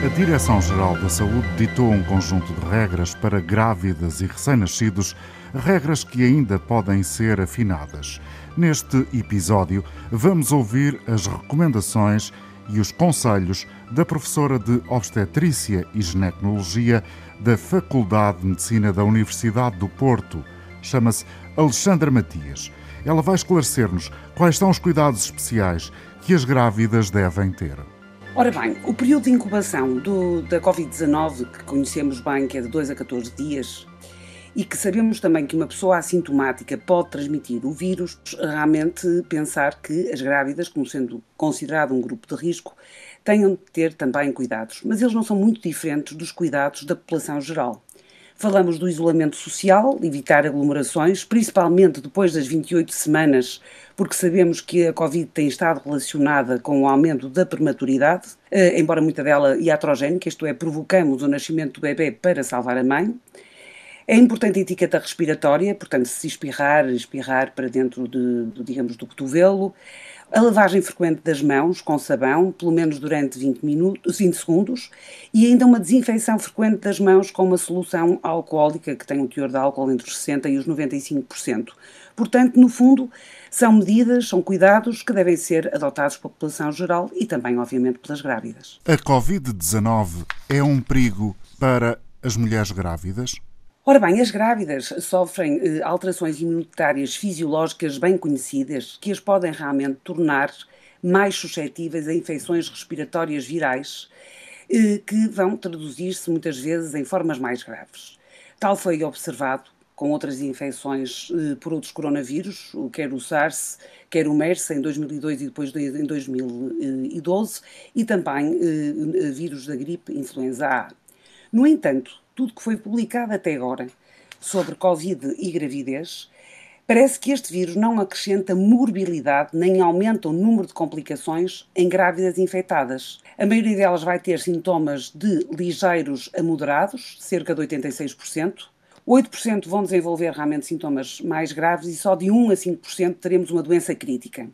A Direção-Geral da Saúde ditou um conjunto de regras para grávidas e recém-nascidos, regras que ainda podem ser afinadas. Neste episódio, vamos ouvir as recomendações e os conselhos da professora de Obstetrícia e Ginecologia da Faculdade de Medicina da Universidade do Porto. Chama-se Alexandra Matias. Ela vai esclarecer-nos quais são os cuidados especiais que as grávidas devem ter. Ora bem, o período de incubação do, da Covid-19, que conhecemos bem, que é de 2 a 14 dias, e que sabemos também que uma pessoa assintomática pode transmitir o vírus, realmente pensar que as grávidas, como sendo considerado um grupo de risco, tenham de ter também cuidados. Mas eles não são muito diferentes dos cuidados da população geral. Falamos do isolamento social, evitar aglomerações, principalmente depois das 28 semanas, porque sabemos que a Covid tem estado relacionada com o aumento da prematuridade, eh, embora muita dela iatrogénica, isto é, provocamos o nascimento do bebê para salvar a mãe. É importante a etiqueta respiratória, portanto, se espirrar, espirrar para dentro de, de digamos, do cotovelo. A lavagem frequente das mãos com sabão, pelo menos durante 20, minutos, 20 segundos, e ainda uma desinfecção frequente das mãos com uma solução alcoólica que tem um teor de álcool entre os 60% e os 95%. Portanto, no fundo, são medidas, são cuidados que devem ser adotados pela população geral e também, obviamente, pelas grávidas. A Covid-19 é um perigo para as mulheres grávidas? Ora bem, as grávidas sofrem eh, alterações imunitárias fisiológicas bem conhecidas que as podem realmente tornar mais suscetíveis a infecções respiratórias virais eh, que vão traduzir-se muitas vezes em formas mais graves. Tal foi observado com outras infecções eh, por outros coronavírus, quer o SARS, quer o MERS em 2002 e depois em 2012, e também eh, vírus da gripe influenza A. No entanto, tudo que foi publicado até agora sobre Covid e gravidez, parece que este vírus não acrescenta morbilidade nem aumenta o número de complicações em grávidas infectadas. A maioria delas vai ter sintomas de ligeiros a moderados, cerca de 86%. 8% vão desenvolver realmente sintomas mais graves e só de 1 a 5% teremos uma doença crítica.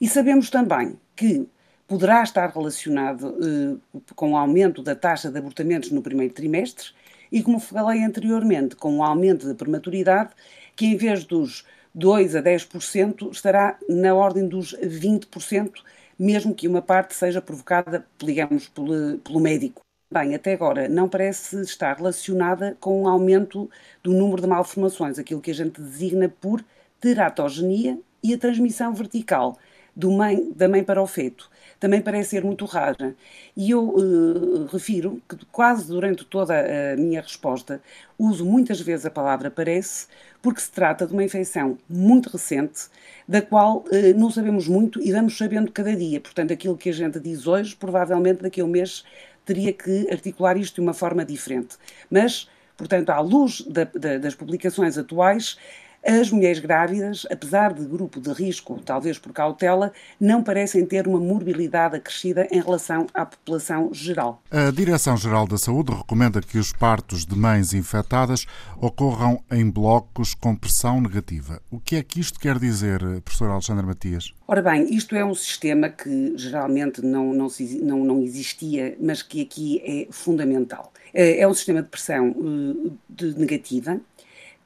E sabemos também que poderá estar relacionado eh, com o aumento da taxa de abortamentos no primeiro trimestre e, como falei anteriormente, com o aumento da prematuridade, que em vez dos 2 a 10% estará na ordem dos 20%, mesmo que uma parte seja provocada, digamos, pelo, pelo médico. Bem, até agora não parece estar relacionada com o aumento do número de malformações, aquilo que a gente designa por teratogenia e a transmissão vertical do mãe, da mãe para o feto também parece ser muito rara. E eu uh, refiro que quase durante toda a minha resposta uso muitas vezes a palavra parece, porque se trata de uma infecção muito recente, da qual uh, não sabemos muito e vamos sabendo cada dia. Portanto, aquilo que a gente diz hoje, provavelmente daqui a um mês teria que articular isto de uma forma diferente. Mas, portanto, à luz da, da, das publicações atuais, as mulheres grávidas, apesar de grupo de risco, talvez por cautela, não parecem ter uma morbilidade acrescida em relação à população geral. A Direção-Geral da Saúde recomenda que os partos de mães infectadas ocorram em blocos com pressão negativa. O que é que isto quer dizer, professor Alexandre Matias? Ora bem, isto é um sistema que geralmente não, não, não, não existia, mas que aqui é fundamental. É, é um sistema de pressão eh, de negativa,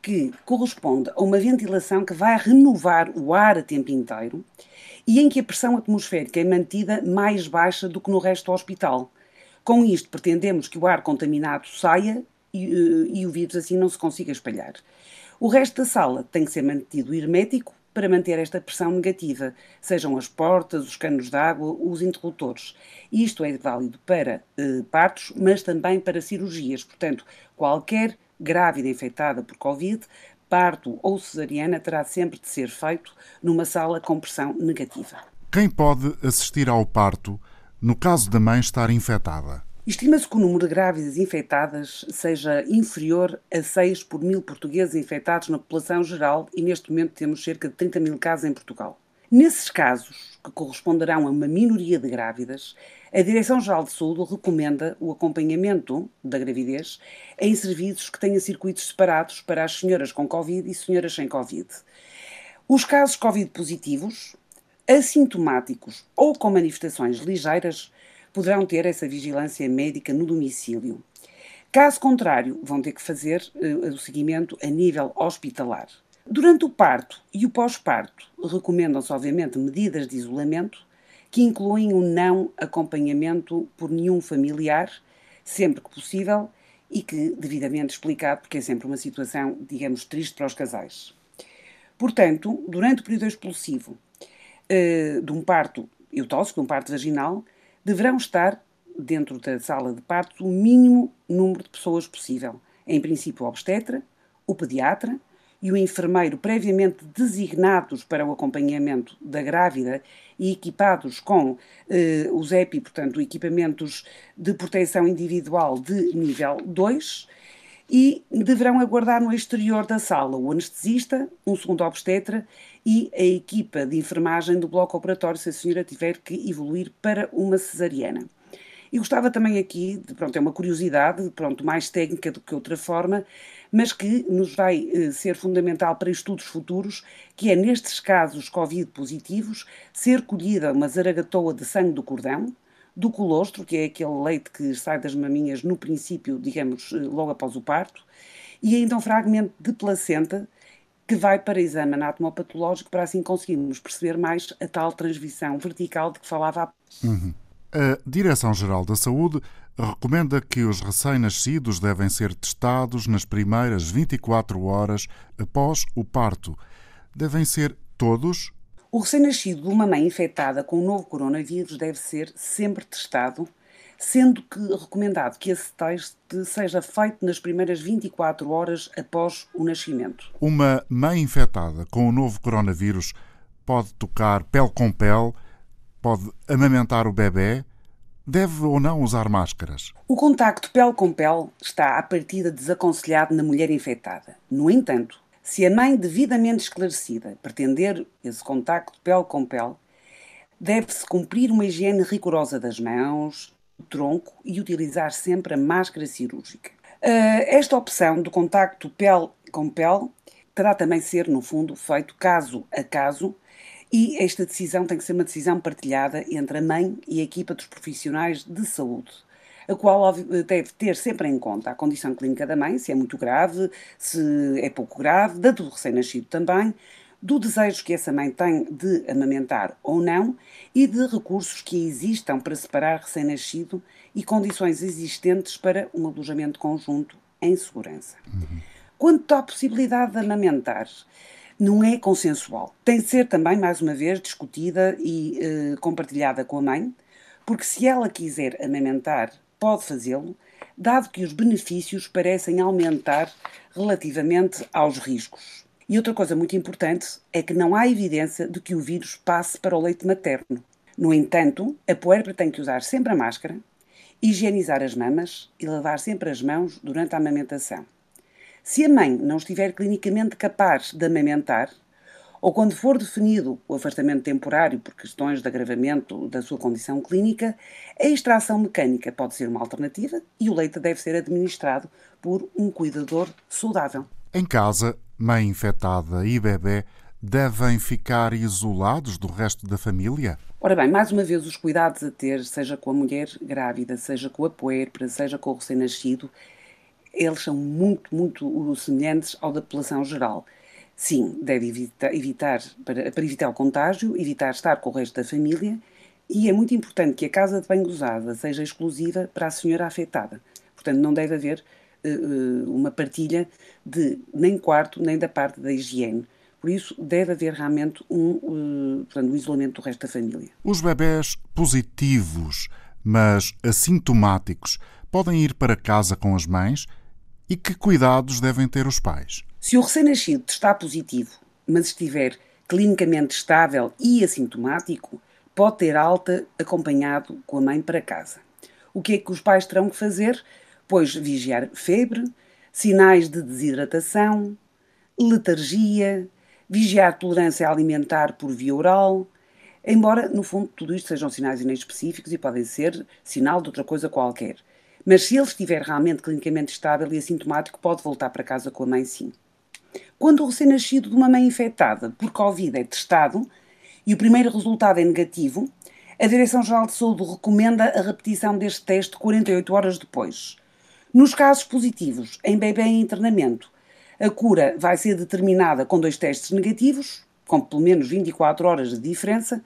que corresponde a uma ventilação que vai renovar o ar a tempo inteiro e em que a pressão atmosférica é mantida mais baixa do que no resto do hospital. Com isto, pretendemos que o ar contaminado saia e, eh, e o vírus assim não se consiga espalhar. O resto da sala tem que ser mantido hermético para manter esta pressão negativa, sejam as portas, os canos de água, os interruptores. Isto é válido para eh, partos, mas também para cirurgias. Portanto, qualquer grávida infectada por Covid, parto ou cesariana terá sempre de ser feito numa sala com pressão negativa. Quem pode assistir ao parto no caso da mãe estar infectada? Estima-se que o número de grávidas infectadas seja inferior a 6 por mil portugueses infectados na população geral e neste momento temos cerca de 30 mil casos em Portugal. Nesses casos, que corresponderão a uma minoria de grávidas, a Direção-Geral de Saúde recomenda o acompanhamento da gravidez em serviços que tenham circuitos separados para as senhoras com Covid e senhoras sem Covid. Os casos Covid positivos, assintomáticos ou com manifestações ligeiras poderão ter essa vigilância médica no domicílio. Caso contrário, vão ter que fazer uh, o seguimento a nível hospitalar. Durante o parto e o pós-parto, recomendam-se, obviamente, medidas de isolamento que incluem o não acompanhamento por nenhum familiar, sempre que possível, e que devidamente explicado, porque é sempre uma situação, digamos, triste para os casais. Portanto, durante o período expulsivo uh, de um parto eutóxico, de um parto vaginal, deverão estar dentro da sala de parto o mínimo número de pessoas possível. Em princípio, o obstetra, o pediatra, e o enfermeiro previamente designados para o acompanhamento da grávida e equipados com eh, os EPI, portanto, equipamentos de proteção individual de nível 2, e deverão aguardar no exterior da sala o anestesista, um segundo obstetra e a equipa de enfermagem do bloco operatório se a senhora tiver que evoluir para uma cesariana. E gostava também aqui, de, pronto, é uma curiosidade, pronto, mais técnica do que outra forma, mas que nos vai eh, ser fundamental para estudos futuros, que é nestes casos Covid positivos, ser colhida uma zaragatoa de sangue do cordão, do colostro, que é aquele leite que sai das maminhas no princípio, digamos, eh, logo após o parto, e ainda um fragmento de placenta que vai para exame anatomopatológico para assim conseguirmos perceber mais a tal transmissão vertical de que falava há uhum. A Direção-Geral da Saúde recomenda que os recém-nascidos devem ser testados nas primeiras 24 horas após o parto. Devem ser todos? O recém-nascido de uma mãe infectada com o novo coronavírus deve ser sempre testado, sendo que recomendado que esse teste seja feito nas primeiras 24 horas após o nascimento. Uma mãe infectada com o novo coronavírus pode tocar pele com pele pode amamentar o bebê? Deve ou não usar máscaras? O contacto pele com pele está à partida desaconselhado na mulher infectada. No entanto, se a mãe devidamente esclarecida pretender esse contacto pele com pele, deve-se cumprir uma higiene rigorosa das mãos, do tronco e utilizar sempre a máscara cirúrgica. Uh, esta opção do contacto pele com pele terá também ser, no fundo, feito caso a caso e esta decisão tem que ser uma decisão partilhada entre a mãe e a equipa dos profissionais de saúde, a qual deve ter sempre em conta a condição clínica da mãe, se é muito grave, se é pouco grave, da do recém-nascido também, do desejo que essa mãe tem de amamentar ou não e de recursos que existam para separar recém-nascido e condições existentes para um alojamento conjunto em segurança. Uhum. Quanto à possibilidade de amamentar, não é consensual. Tem de ser também, mais uma vez, discutida e eh, compartilhada com a mãe, porque se ela quiser amamentar, pode fazê-lo, dado que os benefícios parecem aumentar relativamente aos riscos. E outra coisa muito importante é que não há evidência de que o vírus passe para o leite materno. No entanto, a puérpera tem que usar sempre a máscara, higienizar as mamas e lavar sempre as mãos durante a amamentação. Se a mãe não estiver clinicamente capaz de amamentar, ou quando for definido o afastamento temporário por questões de agravamento da sua condição clínica, a extração mecânica pode ser uma alternativa e o leite deve ser administrado por um cuidador saudável. Em casa, mãe infectada e bebê devem ficar isolados do resto da família? Ora bem, mais uma vez, os cuidados a ter, seja com a mulher grávida, seja com a puérpera, seja com o recém-nascido, eles são muito, muito semelhantes ao da população geral. Sim, deve evitar, para, para, evitar o contágio, evitar estar com o resto da família e é muito importante que a casa de banho usada seja exclusiva para a senhora afetada. Portanto, não deve haver uh, uma partilha de nem quarto nem da parte da higiene. Por isso, deve haver realmente um, uh, portanto, um isolamento do resto da família. Os bebés positivos, mas assintomáticos, podem ir para casa com as mães e que cuidados devem ter os pais? Se o recém-nascido está positivo, mas estiver clinicamente estável e assintomático, pode ter alta acompanhado com a mãe para casa. O que é que os pais terão que fazer? Pois vigiar febre, sinais de desidratação, letargia, vigiar tolerância alimentar por via oral, embora, no fundo, tudo isto sejam sinais inespecíficos e podem ser sinal de outra coisa qualquer. Mas se ele estiver realmente clinicamente estável e assintomático, pode voltar para casa com a mãe, sim. Quando o recém-nascido de uma mãe infectada por Covid é testado e o primeiro resultado é negativo, A Direção-Geral de Saúde recomenda a repetição deste teste 48 horas depois. Nos casos positivos, em bebê em internamento, a cura vai ser determinada com dois testes negativos, com pelo menos 24 horas de diferença,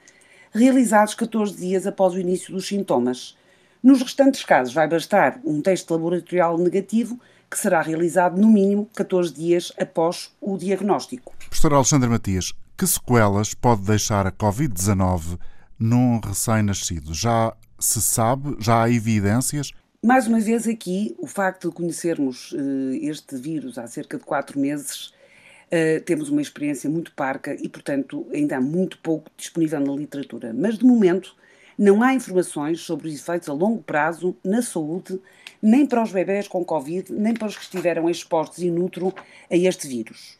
realizados 14 dias após o início dos sintomas. Nos restantes casos, vai bastar um teste laboratorial negativo que será realizado no mínimo 14 dias após o diagnóstico. Professor Alexandre Matias, que sequelas pode deixar a Covid-19 num recém-nascido? Já se sabe? Já há evidências? Mais uma vez aqui, o facto de conhecermos uh, este vírus há cerca de quatro meses, uh, temos uma experiência muito parca e, portanto, ainda há muito pouco disponível na literatura. Mas, de momento, não há informações sobre os efeitos a longo prazo na saúde, nem para os bebés com Covid, nem para os que estiveram expostos in utero a este vírus.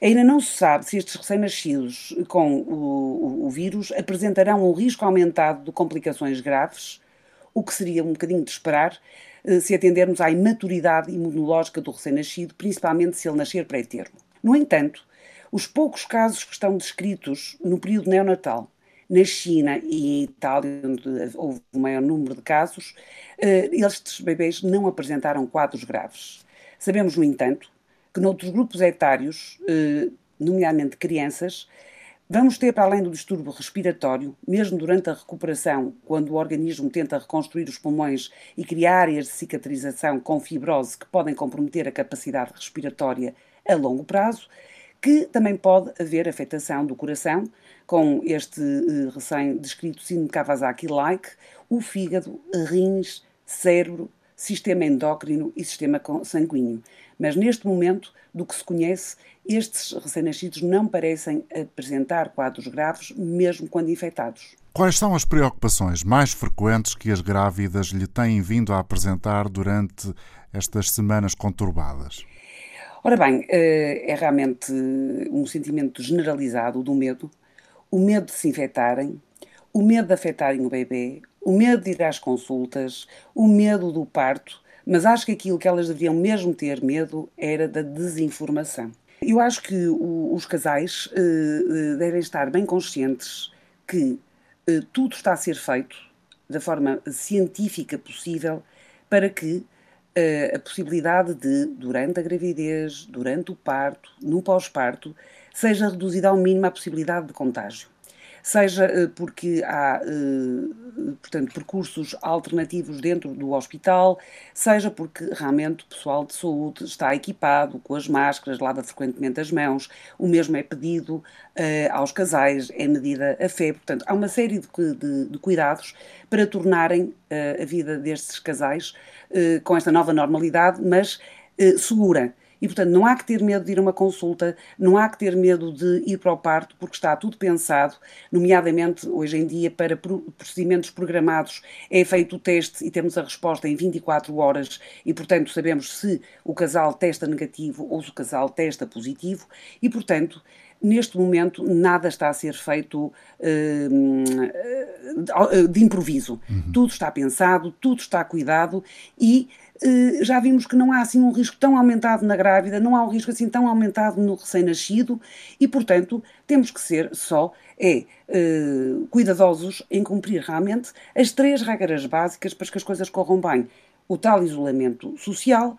Ainda não se sabe se estes recém-nascidos com o, o, o, vírus apresentarão um risco aumentado de complicações graves, o que seria um bocadinho de esperar eh, se atendermos à imaturidade imunológica do recém-nascido, principalmente se ele nascer pré-termo. No entanto, os poucos casos que estão descritos no período neonatal, na China e Itália, onde houve o maior número de casos, eh, estes bebês não apresentaram quadros graves. Sabemos, no entanto, que noutros grupos etários, eh, nomeadamente crianças, vamos ter, para além do distúrbio respiratório, mesmo durante a recuperação, quando o organismo tenta reconstruir os pulmões e criar áreas de cicatrização com fibrose que podem comprometer a capacidade respiratória a longo prazo, que também pode haver afetação do coração, com este uh, recém-descrito síndrome Kawasaki-like, o fígado, rins, cérebro, sistema endócrino e sistema sanguíneo. Mas neste momento, do que se conhece, estes recém-nascidos não parecem apresentar quadros graves, mesmo quando infectados. Quais são as preocupações mais frequentes que as grávidas lhe têm vindo a apresentar durante estas semanas conturbadas? Ora bem, eh, é realmente um sentimento generalizado do medo, o medo de se infectarem, o medo de afetarem o bebê, o medo de ir às consultas, o medo do parto, mas acho que aquilo que elas deveriam mesmo ter medo era da desinformação. Eu acho que os casais uh, devem estar bem conscientes que tudo está a ser feito da forma científica possível para que a possibilidade de, durante a gravidez, durante o parto, no pós-parto, seja reduzida ao mínimo a possibilidade de contágio seja eh, porque há, eh, portanto, percursos alternativos dentro do hospital, seja porque realmente o pessoal de saúde está equipado com as máscaras, lava frequentemente as mãos, o mesmo é pedido uh, aos casais, é medida a fé. Portanto, há uma série de, de, de cuidados para tornarem a vida destes casais com esta nova normalidade, mas segura. E, portanto, não há que ter medo de ir a uma consulta, não há que ter medo de ir para o parto, porque está tudo pensado, nomeadamente hoje em dia, para procedimentos programados, é feito o teste e temos a resposta em 24 horas e, portanto, sabemos se o casal testa negativo ou se o casal testa positivo e, portanto, neste momento nada está a ser feito uh, de improviso. Uhum. Tudo está pensado, tudo está cuidado e já vimos que não há assim um risco tão aumentado na grávida, não há um risco assim tão aumentado no recém-nascido e, portanto, temos que ser só é uh, cuidadosos em cumprir realmente as três regras básicas para que as coisas corram bem. O tal isolamento social,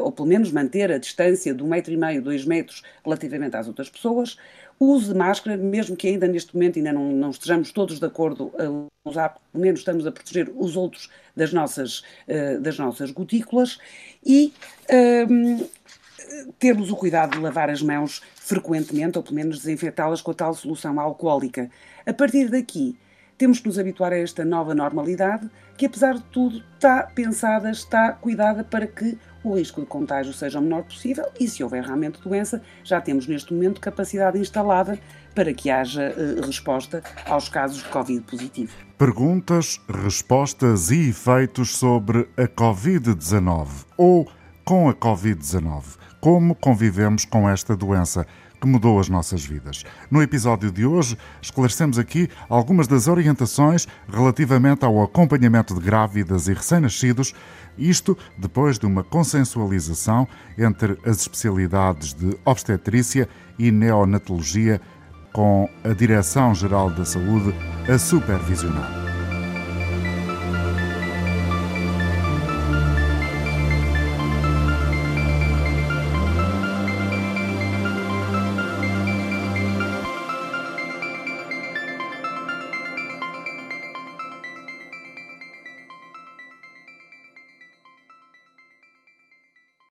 ou pelo menos manter a distância de um metro e meio, dois metros relativamente às outras pessoas, de máscara, mesmo que ainda neste momento ainda não, não estejamos todos de acordo a usar, pelo menos estamos a proteger os outros das nossas, uh, das nossas gotículas e um, termos o cuidado de lavar as mãos frequentemente, ou pelo menos desinfetá-las com a tal solução alcoólica. A partir daqui, temos que nos habituar a esta nova normalidade, que apesar de tudo está pensada, está cuidada para que o risco de contágio seja o menor possível e, se houver realmente doença, já temos neste momento capacidade instalada para que haja uh, resposta aos casos de Covid positivo. Perguntas, respostas e efeitos sobre a Covid-19 ou com a Covid-19. Como convivemos com esta doença? Que mudou as nossas vidas. No episódio de hoje, esclarecemos aqui algumas das orientações relativamente ao acompanhamento de grávidas e recém-nascidos, isto depois de uma consensualização entre as especialidades de obstetrícia e neonatologia com a Direção-Geral da Saúde a supervisionar.